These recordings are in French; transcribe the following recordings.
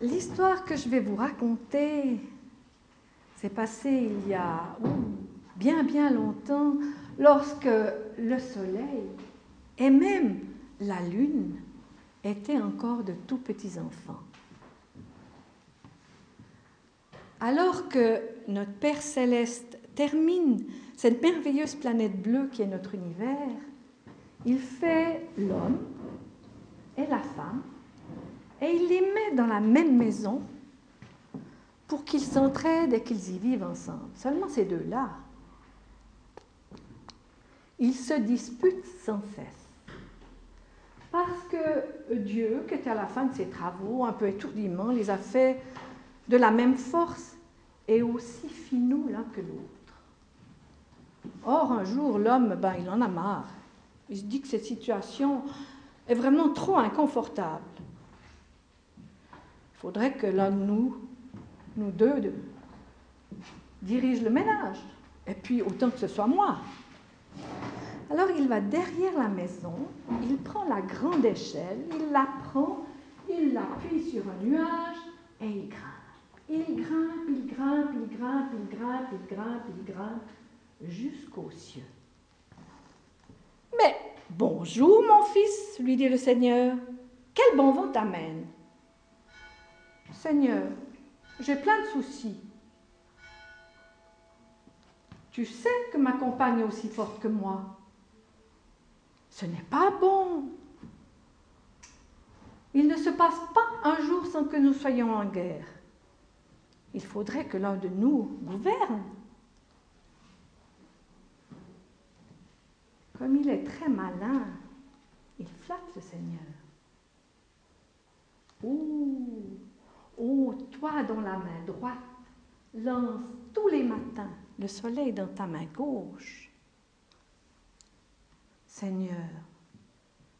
L'histoire que je vais vous raconter s'est passée il y a bien bien longtemps, lorsque le soleil et même la lune étaient encore de tout petits enfants. Alors que notre Père céleste termine cette merveilleuse planète bleue qui est notre univers, il fait l'homme et la femme et il les met dans la même maison pour qu'ils s'entraident et qu'ils y vivent ensemble. Seulement ces deux-là, ils se disputent sans cesse. Parce que Dieu, qui était à la fin de ses travaux, un peu étourdiment, les a fait de la même force et aussi finaux l'un que l'autre. Or, un jour, l'homme, ben, il en a marre. Il se dit que cette situation est vraiment trop inconfortable. Il faudrait que l'un de nous, nous deux, dirige le ménage. Et puis, autant que ce soit moi. Alors, il va derrière la maison, il prend la grande échelle, il la prend, il l'appuie sur un nuage et il grimpe. Il grimpe, il grimpe, il grimpe, il grimpe, il grimpe, il grimpe, jusqu'aux cieux. Mais bonjour, mon fils, lui dit le Seigneur. Quel bon vent t'amène? Seigneur, j'ai plein de soucis. Tu sais que ma compagne est aussi forte que moi. Ce n'est pas bon. Il ne se passe pas un jour sans que nous soyons en guerre. Il faudrait que l'un de nous gouverne. Comme il est très malin, il flatte le Seigneur. Oh, oh, toi dont la main droite lance tous les matins le soleil dans ta main gauche. Seigneur,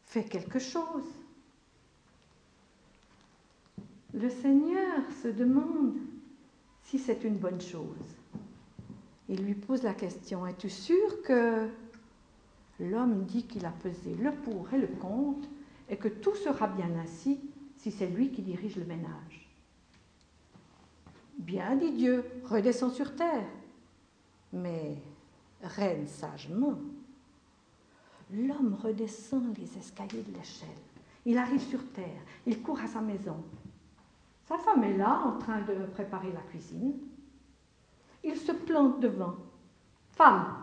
fais quelque chose. Le Seigneur se demande si c'est une bonne chose. Il lui pose la question, es-tu sûr que l'homme dit qu'il a pesé le pour et le contre et que tout sera bien ainsi si c'est lui qui dirige le ménage? Bien, dit Dieu, redescends sur terre, mais règne sagement. L'homme redescend les escaliers de l'échelle. Il arrive sur terre, il court à sa maison. Sa femme est là en train de préparer la cuisine. Il se plante devant. Femme,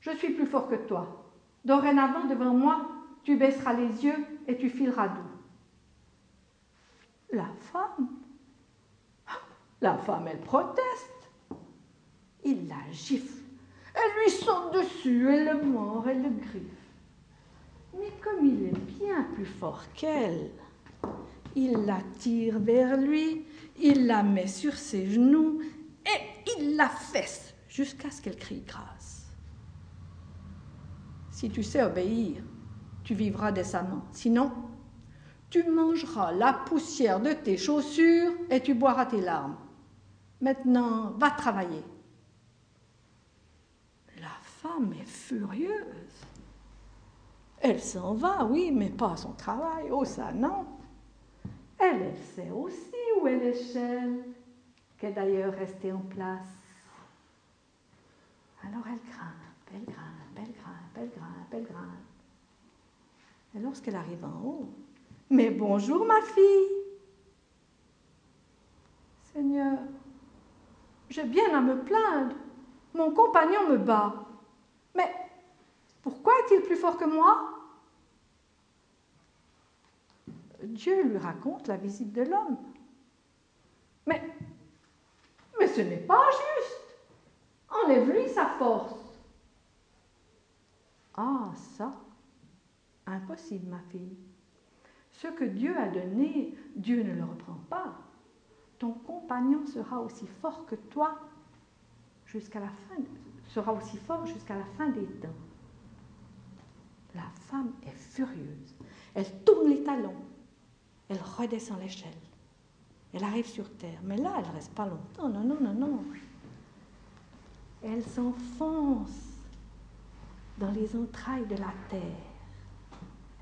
je suis plus fort que toi. Dorénavant, devant moi, tu baisseras les yeux et tu fileras doux. La femme, la femme, elle proteste. Il la gifle. Elle lui saute dessus, elle le mord, elle le griffe. Mais comme il est bien plus fort qu'elle, il la tire vers lui, il la met sur ses genoux et il la fesse jusqu'à ce qu'elle crie grâce. Si tu sais obéir, tu vivras décemment. Sinon, tu mangeras la poussière de tes chaussures et tu boiras tes larmes. Maintenant, va travailler. La femme est furieuse. Elle s'en va, oui, mais pas à son travail. Oh, ça, non. Elle, elle sait aussi où est l'échelle, qui est d'ailleurs restée en place. Alors elle grimpe, elle grimpe, elle grimpe, elle grimpe, elle grimpe. Et lorsqu'elle arrive en haut, mais bonjour ma fille. Seigneur, j'ai bien à me plaindre. Mon compagnon me bat. Mais pourquoi est-il plus fort que moi? Dieu lui raconte la visite de l'homme. Mais, mais ce n'est pas juste. Enlève-lui sa force. Ah, ça, impossible, ma fille. Ce que Dieu a donné, Dieu ne le reprend pas. Ton compagnon sera aussi fort que toi jusqu'à la fin, sera aussi fort jusqu'à la fin des temps. La femme est furieuse. Elle tourne les talons elle redescend l'échelle. Elle arrive sur terre. Mais là, elle ne reste pas longtemps. Non, non, non, non. Elle s'enfonce dans les entrailles de la terre.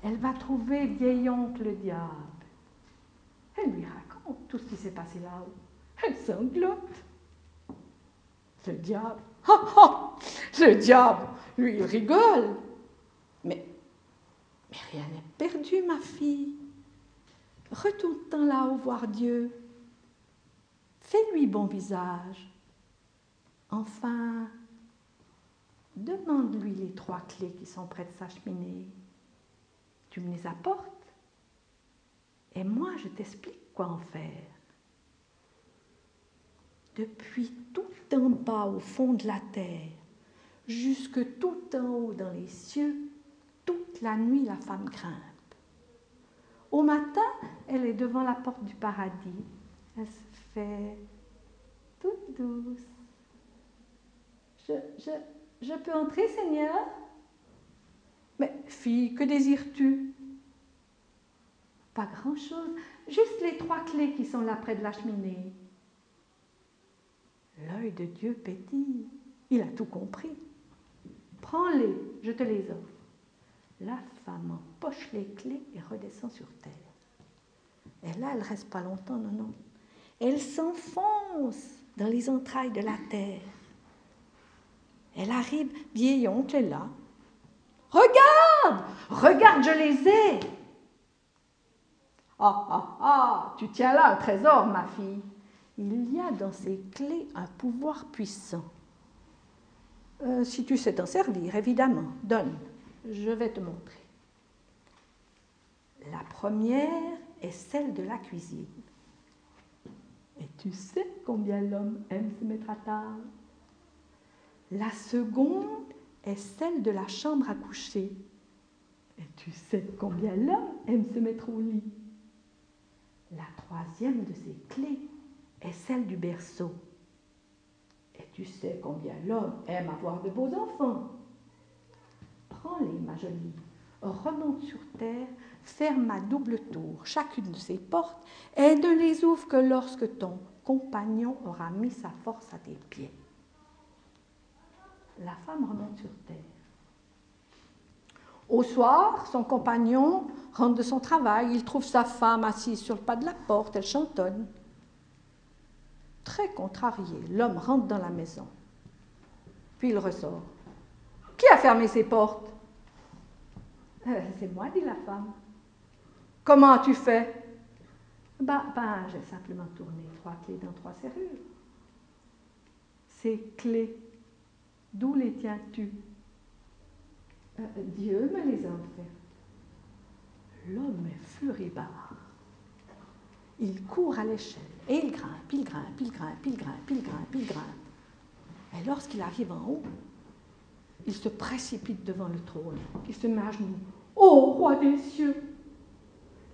Elle va trouver vieil oncle diable. Elle lui raconte. Tout ce qui s'est passé là-haut. Elle sanglote. Le diable, le diable, lui, il rigole. Mais, mais rien n'est perdu, ma fille. Retourne-t'en là-haut voir Dieu. Fais-lui bon visage. Enfin, demande-lui les trois clés qui sont près de sa cheminée. Tu me les apportes? Et moi je t'explique quoi en faire. Depuis tout en bas au fond de la terre, jusque tout en haut dans les cieux, toute la nuit la femme grimpe. Au matin, elle est devant la porte du paradis. Elle se fait toute douce. Je, je, je peux entrer, Seigneur? Mais fille, que désires-tu? Pas grand-chose, juste les trois clés qui sont là près de la cheminée. L'œil de Dieu pétille, il a tout compris. Prends-les, je te les offre. La femme empoche les clés et redescend sur terre. Et là, elle reste pas longtemps, non, non. Elle s'enfonce dans les entrailles de la terre. Elle arrive, vieille oncle est là. Regarde, regarde, je les ai. Ah, ah, ah, tu tiens là un trésor, ma fille. Il y a dans ces clés un pouvoir puissant. Euh, si tu sais t'en servir, évidemment, donne, je vais te montrer. La première est celle de la cuisine. Et tu sais combien l'homme aime se mettre à table? La seconde est celle de la chambre à coucher. Et tu sais combien l'homme aime se mettre au lit? La troisième de ces clés est celle du berceau. Et tu sais combien l'homme aime avoir de beaux enfants. Prends-les, ma jolie, remonte sur terre, ferme à double tour chacune de ces portes et ne les ouvre que lorsque ton compagnon aura mis sa force à tes pieds la femme remonte sur terre. Au soir, son compagnon rentre de son travail, il trouve sa femme assise sur le pas de la porte, elle chantonne. Très contrarié, l'homme rentre dans la maison. Puis il ressort. Qui a fermé ses portes? Euh, C'est moi, dit la femme. Comment as-tu fait? Ben, j'ai simplement tourné trois clés dans trois serrures. Ces clés D'où les tiens-tu? Euh, Dieu me les a offertes. L'homme est furibard. Il court à l'échelle et il grimpe, il grimpe, il grimpe, il grimpe, il grimpe, il grimpe. Et lorsqu'il arrive en haut, il se précipite devant le trône. Il se met à genoux. Ô roi des cieux,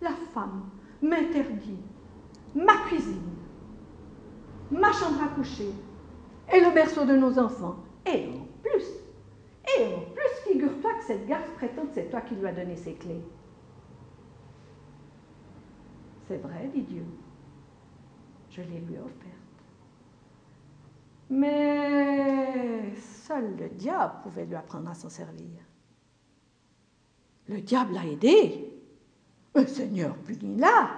la femme m'interdit ma cuisine, ma chambre à coucher et le berceau de nos enfants. Et en plus, et en plus, figure-toi que cette garce prétend que c'est toi qui lui as donné ses clés. C'est vrai, dit Dieu. Je les lui ai offertes. Mais seul le diable pouvait lui apprendre à s'en servir. Le diable l'a aidé. Le Seigneur punit-la,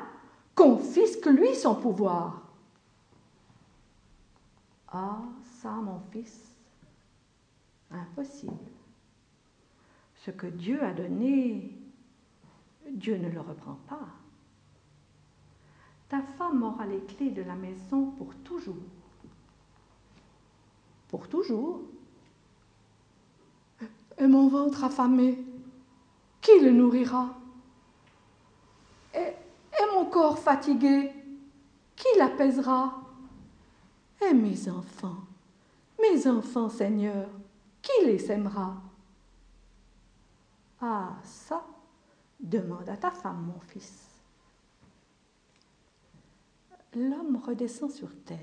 confisque-lui son pouvoir. Ah, ça, mon fils, Impossible. Ce que Dieu a donné, Dieu ne le reprend pas. Ta femme aura les clés de la maison pour toujours. Pour toujours? Et mon ventre affamé, qui le nourrira? Et, et mon corps fatigué, qui l'apaisera? Et mes enfants, mes enfants, Seigneur, qui les aimera? Ah, ça, demande à ta femme, mon fils. L'homme redescend sur terre.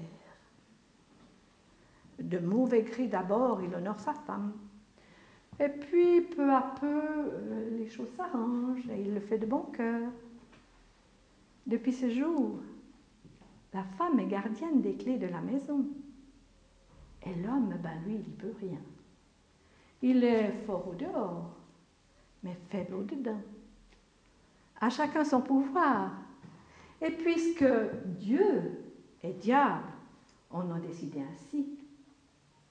De mauvais gris d'abord, il honore sa femme. Et puis, peu à peu, euh, les choses s'arrangent et il le fait de bon cœur. Depuis ce jour, la femme est gardienne des clés de la maison. Et l'homme, ben lui, il n'y peut rien. Il est fort au dehors, mais faible au dedans. À chacun son pouvoir. Et puisque Dieu est diable, on a décidé ainsi.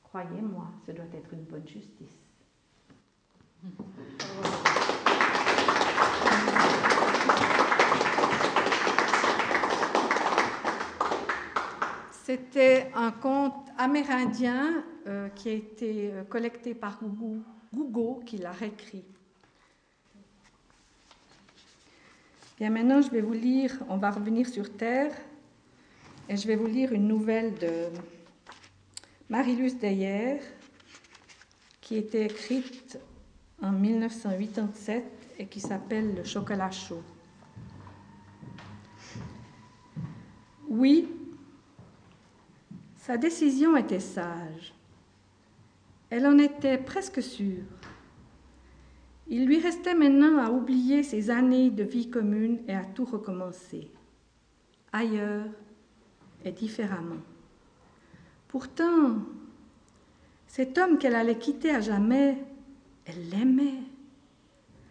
Croyez-moi, ce doit être une bonne justice. C'était un conte amérindien euh, qui a été euh, collecté par Gougo, qui l'a réécrit. Bien, maintenant, je vais vous lire, on va revenir sur Terre, et je vais vous lire une nouvelle de Marilus Deyer, qui était écrite en 1987 et qui s'appelle Le chocolat chaud. Oui, sa décision était sage. Elle en était presque sûre. Il lui restait maintenant à oublier ses années de vie commune et à tout recommencer, ailleurs et différemment. Pourtant, cet homme qu'elle allait quitter à jamais, elle l'aimait.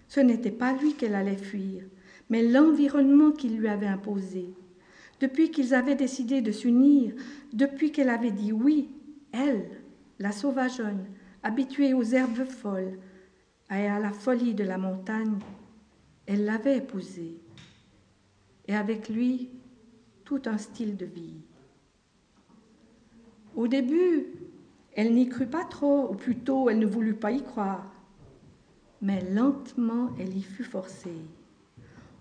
Ce n'était pas lui qu'elle allait fuir, mais l'environnement qu'il lui avait imposé. Depuis qu'ils avaient décidé de s'unir, depuis qu'elle avait dit oui, elle, la sauvageonne, habituée aux herbes folles, et à la folie de la montagne, elle l'avait épousé, et avec lui tout un style de vie. Au début, elle n'y crut pas trop, ou plutôt elle ne voulut pas y croire, mais lentement elle y fut forcée.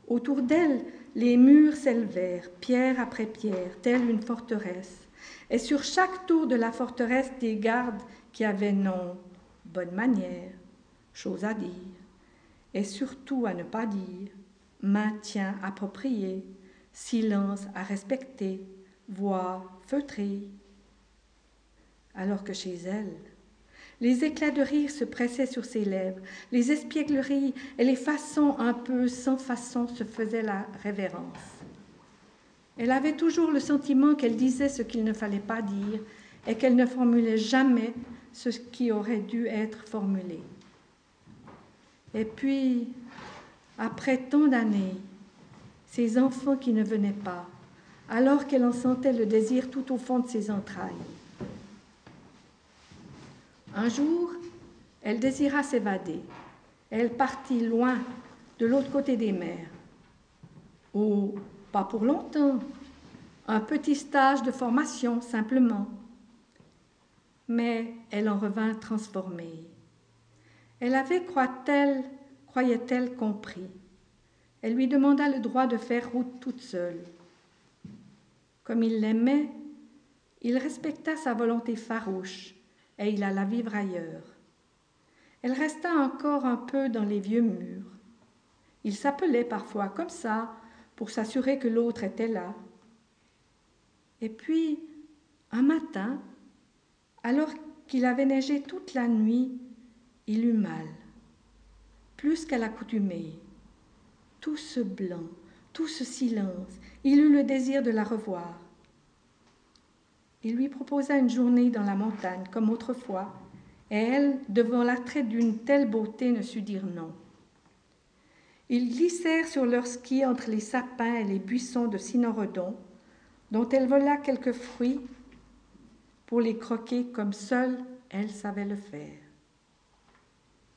Autour d'elle, les murs s'élevèrent, pierre après pierre, telle une forteresse, et sur chaque tour de la forteresse des gardes qui avaient nom, bonne manière, chose à dire, et surtout à ne pas dire, maintien approprié, silence à respecter, voix feutrée. Alors que chez elle, les éclats de rire se pressaient sur ses lèvres, les espiègleries et les façons un peu sans façon se faisaient la révérence. Elle avait toujours le sentiment qu'elle disait ce qu'il ne fallait pas dire et qu'elle ne formulait jamais ce qui aurait dû être formulé. Et puis, après tant d'années, ces enfants qui ne venaient pas, alors qu'elle en sentait le désir tout au fond de ses entrailles. Un jour, elle désira s'évader. Elle partit loin, de l'autre côté des mers. Ou pas pour longtemps, un petit stage de formation simplement. Mais elle en revint transformée. Elle avait, croit-elle, croyait-elle, compris. Elle lui demanda le droit de faire route toute seule. Comme il l'aimait, il respecta sa volonté farouche et il alla vivre ailleurs. Elle resta encore un peu dans les vieux murs. Il s'appelait parfois comme ça pour s'assurer que l'autre était là. Et puis, un matin, alors qu'il avait neigé toute la nuit, il eut mal, plus qu'à l'accoutumée. Tout ce blanc, tout ce silence, il eut le désir de la revoir. Il lui proposa une journée dans la montagne, comme autrefois, et elle, devant l'attrait d'une telle beauté, ne sut dire non. Ils glissèrent sur leurs skis entre les sapins et les buissons de cynorhodon, dont elle vola quelques fruits pour les croquer comme seule elle savait le faire.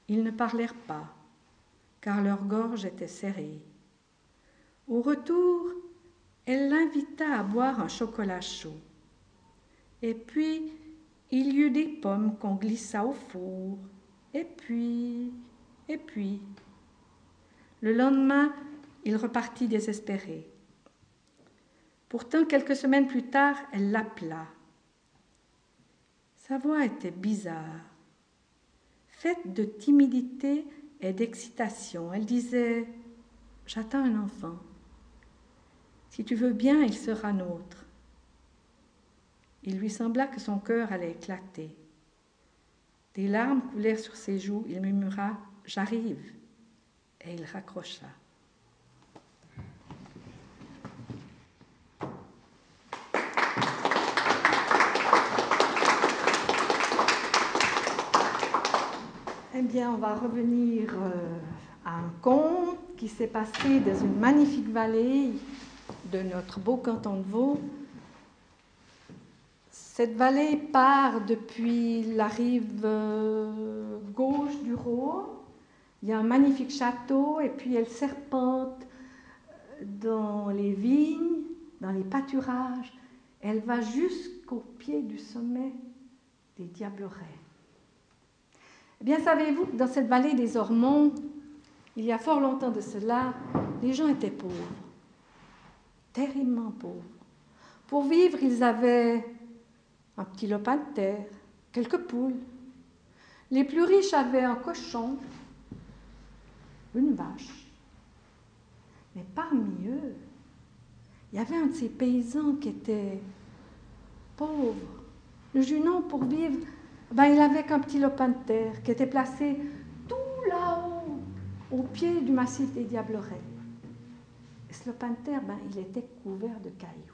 Ils ne parlèrent pas, car leur gorge était serrée. Au retour, elle l'invita à boire un chocolat chaud. Et puis, il y eut des pommes qu'on glissa au four. Et puis, et puis. Le lendemain, il repartit désespéré. Pourtant, quelques semaines plus tard, elle l'appela. Sa voix était bizarre faite de timidité et d'excitation. Elle disait J'attends un enfant. Si tu veux bien, il sera nôtre. Il lui sembla que son cœur allait éclater. Des larmes coulèrent sur ses joues. Il murmura J'arrive. Et il raccrocha. On va revenir euh, à un conte qui s'est passé dans une magnifique vallée de notre beau canton de Vaud. Cette vallée part depuis la rive euh, gauche du Rhône. Il y a un magnifique château et puis elle serpente dans les vignes, dans les pâturages. Elle va jusqu'au pied du sommet des Diablerets. Eh bien, savez-vous que dans cette vallée des Ormonts, il y a fort longtemps de cela, les gens étaient pauvres, terriblement pauvres. Pour vivre, ils avaient un petit lopin de terre, quelques poules. Les plus riches avaient un cochon, une vache. Mais parmi eux, il y avait un de ces paysans qui était pauvre. Le Junon, pour vivre, ben, il avait qu'un petit lopin de terre qui était placé tout là-haut, au pied du massif des Diablerets. Et ce lopin de terre, ben, il était couvert de cailloux.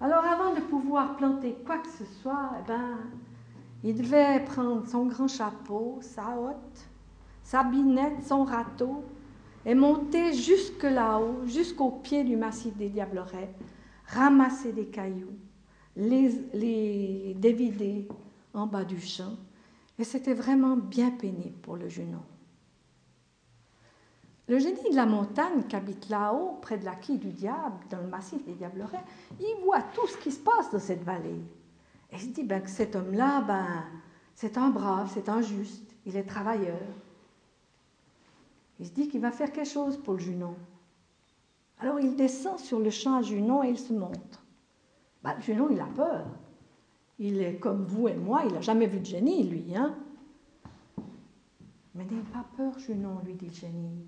Alors avant de pouvoir planter quoi que ce soit, eh ben, il devait prendre son grand chapeau, sa hotte, sa binette, son râteau, et monter jusque là-haut, jusqu'au pied du massif des Diablerets, ramasser des cailloux, les, les dévider en bas du champ, et c'était vraiment bien pénible pour le Junon. Le génie de la montagne qui habite là-haut, près de la quille du diable, dans le massif des Diablerets, il voit tout ce qui se passe dans cette vallée. Et il se dit ben, que cet homme-là, ben, c'est un brave, c'est un juste, il est travailleur. Il se dit qu'il va faire quelque chose pour le Junon. Alors il descend sur le champ à Junon et il se montre. Ben, le Junon, il a peur. Il est comme vous et moi, il n'a jamais vu de génie, lui. Hein? Mais n'aie pas peur, Junon, lui dit le génie.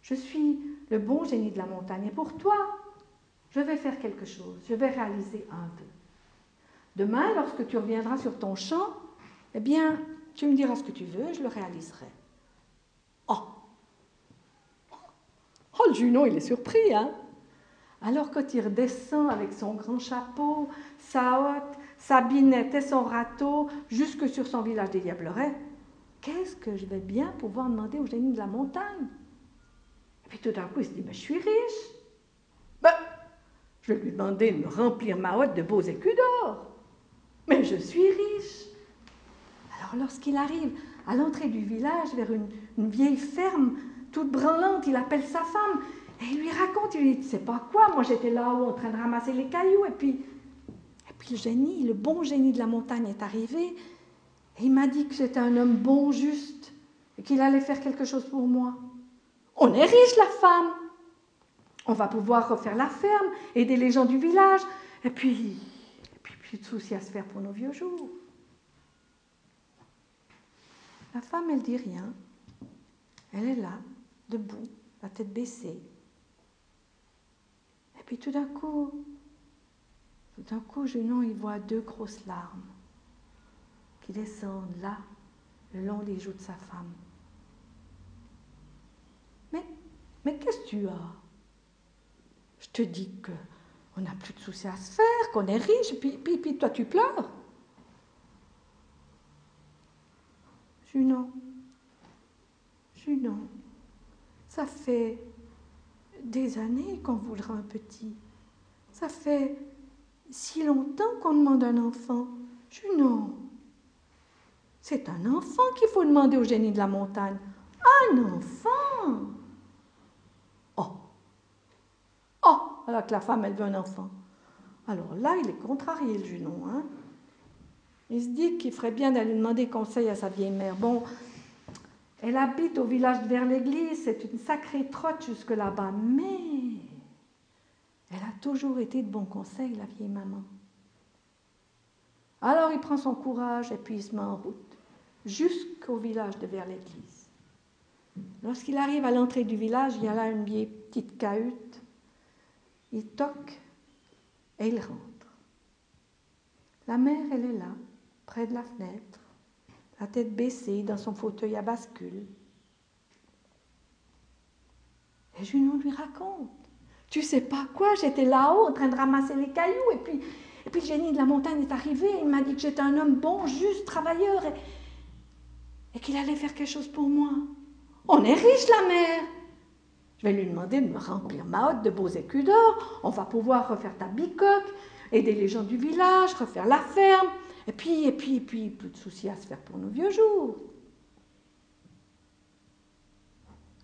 Je suis le bon génie de la montagne et pour toi, je vais faire quelque chose, je vais réaliser un vœu. Demain, lorsque tu reviendras sur ton champ, eh bien, tu me diras ce que tu veux je le réaliserai. Oh Oh, le Junon, il est surpris, hein Alors quand il redescend avec son grand chapeau, sa hotte, sa binette et son râteau jusque sur son village des Diablerets, qu'est-ce que je vais bien pouvoir demander au génie de la montagne? Puis tout d'un coup, il se dit, ben, je suis riche. Ben, je vais lui demander de me remplir ma hotte de beaux écus d'or. Mais je suis riche. Alors lorsqu'il arrive à l'entrée du village, vers une, vieille ferme, toute branlante, il appelle sa femme et il lui raconte, il lui dit, sais pas quoi, moi j'étais là-haut en train de ramasser les cailloux et et puis le génie, le bon génie de la montagne est arrivé et il m'a dit que j'étais un homme bon, juste et qu'il allait faire quelque chose pour moi. On est riche, la femme. On va pouvoir refaire la ferme, aider les gens du village, et puis, et puis plus de soucis à se faire pour nos vieux jours. La femme, elle dit rien. Elle est là, debout, la tête baissée. Et puis tout d'un coup, d'un coup, Junon, il voit deux grosses larmes qui descendent là, le long des joues de sa femme. Mais qu'est-ce que tu as? Je te dis qu'on n'a plus de soucis à se faire, qu'on est riche, puis, puis, puis toi tu pleures. Junon, Junon, ça fait des années qu'on voudra un petit. Ça fait si longtemps qu'on demande un enfant. Junon, c'est un enfant qu'il faut demander au génie de la montagne. Un enfant alors que la femme, elle veut un enfant. Alors là, il est contrarié, le Junon. Hein il se dit qu'il ferait bien d'aller demander conseil à sa vieille mère. Bon, elle habite au village vers l'église, c'est une sacrée trotte jusque là-bas, mais elle a toujours été de bon conseil, la vieille maman. Alors il prend son courage et puis il se met en route jusqu'au village de vers l'église. Lorsqu'il arrive à l'entrée du village, il y a là une vieille petite cahute il toque et il rentre. La mère, elle est là, près de la fenêtre, la tête baissée dans son fauteuil à bascule. Et Junon lui raconte. Tu sais pas quoi, j'étais là-haut en train de ramasser les cailloux et puis, et le génie de la montagne est arrivé. Il m'a dit que j'étais un homme bon, juste, travailleur et, et qu'il allait faire quelque chose pour moi. On est riche, la mère. Je vais lui demander de me remplir ma hotte de beaux écus d'or. On va pouvoir refaire ta bicoque, aider les gens du village, refaire la ferme. Et puis, et puis, et puis, plus de soucis à se faire pour nos vieux jours.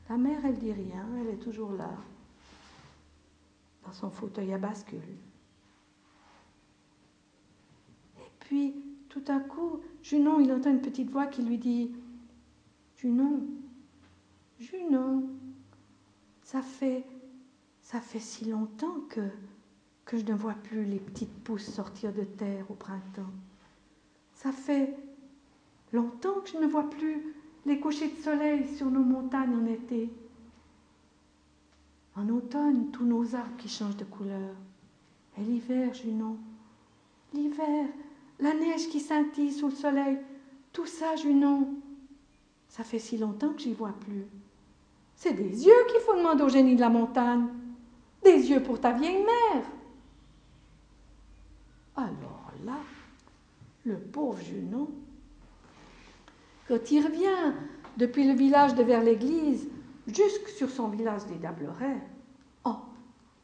La mère, elle dit rien, elle est toujours là, dans son fauteuil à bascule. Et puis, tout à coup, Junon, il entend une petite voix qui lui dit Junon, Junon, ça fait, ça fait si longtemps que, que je ne vois plus les petites pousses sortir de terre au printemps. Ça fait longtemps que je ne vois plus les couchers de soleil sur nos montagnes en été. En automne, tous nos arbres qui changent de couleur. Et l'hiver, Junon, l'hiver, la neige qui scintille sous le soleil, tout ça, Junon, ça fait si longtemps que j'y vois plus. C'est des yeux qu'il faut demander au génie de la montagne. Des yeux pour ta vieille mère. Alors là, le pauvre Junon, quand il revient depuis le village de vers l'église, jusque sur son village des Dablerets, oh,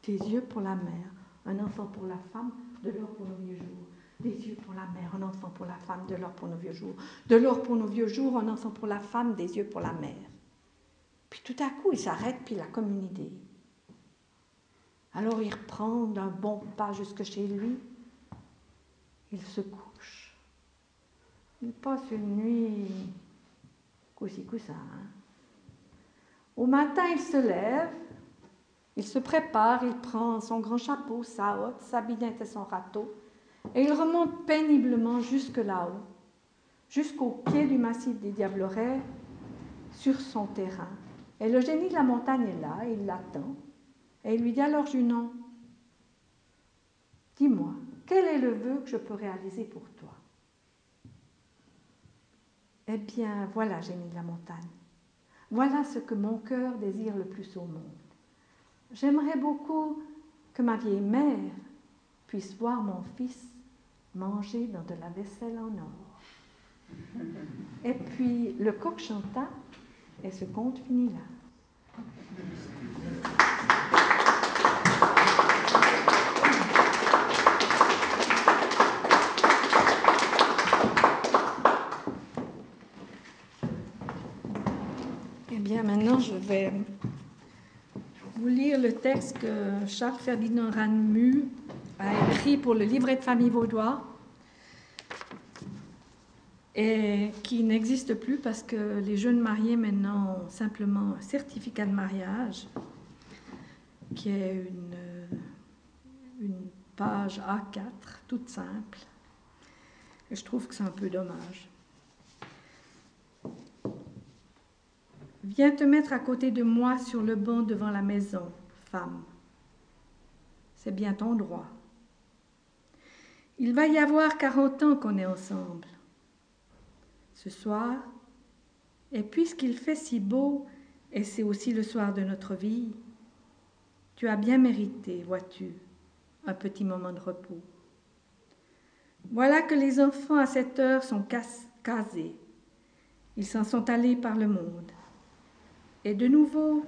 des yeux pour la mère, un enfant pour la femme, de l'or pour nos vieux jours. Des yeux pour la mère, un enfant pour la femme, de l'or pour nos vieux jours. De l'or pour nos vieux jours, un enfant pour la femme, des yeux pour la mère. Puis tout à coup, il s'arrête, puis il a comme une idée. Alors il reprend d'un bon pas jusque chez lui. Il se couche. Il passe une nuit coussi ça. Hein. Au matin, il se lève, il se prépare, il prend son grand chapeau, sa hotte, sa binette et son râteau, et il remonte péniblement jusque là-haut, jusqu'au pied du massif des Diablerets, sur son terrain. Et le génie de la montagne est là, il l'attend. Et il lui dit alors, Junon, dis-moi, quel est le vœu que je peux réaliser pour toi? Eh bien, voilà, génie de la montagne. Voilà ce que mon cœur désire le plus au monde. J'aimerais beaucoup que ma vieille mère puisse voir mon fils manger dans de la vaisselle en or. Et puis le coq chanta et ce conte finit là. Bien, maintenant, je vais vous lire le texte que Charles Ferdinand Ranmu a écrit pour le livret de famille vaudois et qui n'existe plus parce que les jeunes mariés maintenant ont simplement un certificat de mariage qui est une, une page A4 toute simple. Je trouve que c'est un peu dommage. Viens te mettre à côté de moi sur le banc devant la maison, femme. C'est bien ton droit. Il va y avoir quarante ans qu'on est ensemble ce soir, et puisqu'il fait si beau, et c'est aussi le soir de notre vie, tu as bien mérité, vois-tu, un petit moment de repos. Voilà que les enfants à cette heure sont casés. Ils s'en sont allés par le monde. Et de nouveau,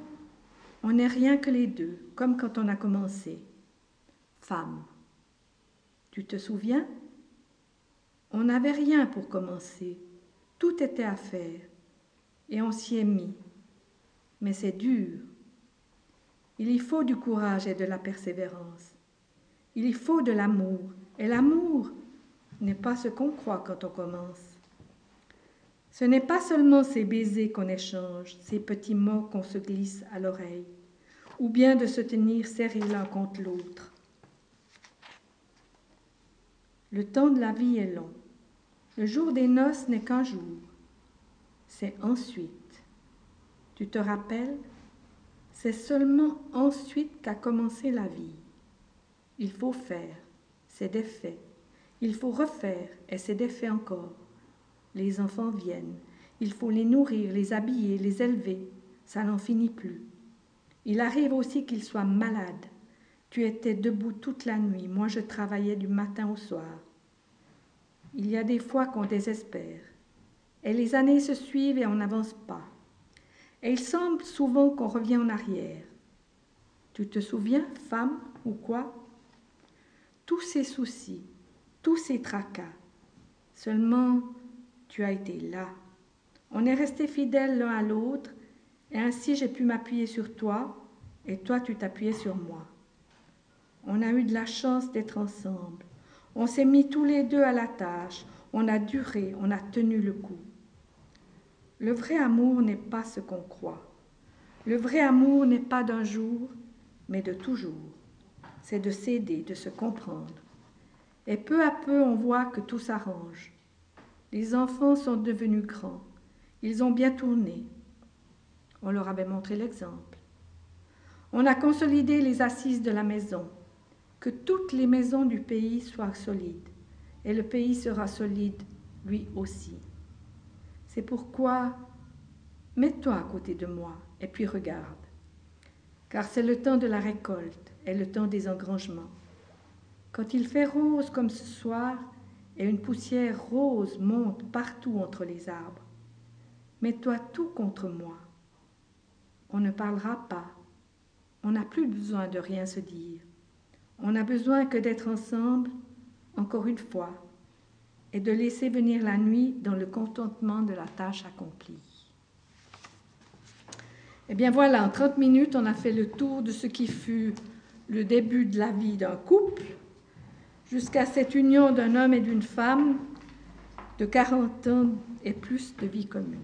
on n'est rien que les deux, comme quand on a commencé. Femme, tu te souviens? On n'avait rien pour commencer. Tout était à faire et on s'y est mis. Mais c'est dur. Il y faut du courage et de la persévérance. Il y faut de l'amour. Et l'amour n'est pas ce qu'on croit quand on commence. Ce n'est pas seulement ces baisers qu'on échange, ces petits mots qu'on se glisse à l'oreille, ou bien de se tenir serrés l'un contre l'autre. Le temps de la vie est long. Le jour des noces n'est qu'un jour. C'est ensuite. Tu te rappelles? C'est seulement ensuite qu'a commencé la vie. Il faut faire, c'est des faits. Il faut refaire, et c'est des faits encore. Les enfants viennent. Il faut les nourrir, les habiller, les élever. Ça n'en finit plus. Il arrive aussi qu'ils soient malades. Tu étais debout toute la nuit, moi je travaillais du matin au soir. Il y a des fois qu'on désespère. Et les années se suivent et on n'avance pas. Et il semble souvent qu'on revient en arrière. Tu te souviens, femme, ou quoi? Tous ces soucis, tous ces tracas. Seulement, tu as été là. On est restés fidèles l'un à l'autre, et ainsi j'ai pu m'appuyer sur toi, et toi tu t'appuyais sur moi. On a eu de la chance d'être ensemble. On s'est mis tous les deux à la tâche. On a duré, on a tenu le coup. Le vrai amour n'est pas ce qu'on croit. Le vrai amour n'est pas d'un jour, mais de toujours. C'est de s'aider, de se comprendre. Et peu à peu, on voit que tout s'arrange. Les enfants sont devenus grands. Ils ont bien tourné. On leur avait montré l'exemple. On a consolidé les assises de la maison que toutes les maisons du pays soient solides, et le pays sera solide lui aussi. C'est pourquoi mets-toi à côté de moi et puis regarde, car c'est le temps de la récolte et le temps des engrangements. Quand il fait rose comme ce soir, et une poussière rose monte partout entre les arbres, mets-toi tout contre moi. On ne parlera pas, on n'a plus besoin de rien se dire. On n'a besoin que d'être ensemble, encore une fois, et de laisser venir la nuit dans le contentement de la tâche accomplie. Eh bien voilà, en 30 minutes, on a fait le tour de ce qui fut le début de la vie d'un couple, jusqu'à cette union d'un homme et d'une femme de 40 ans et plus de vie commune.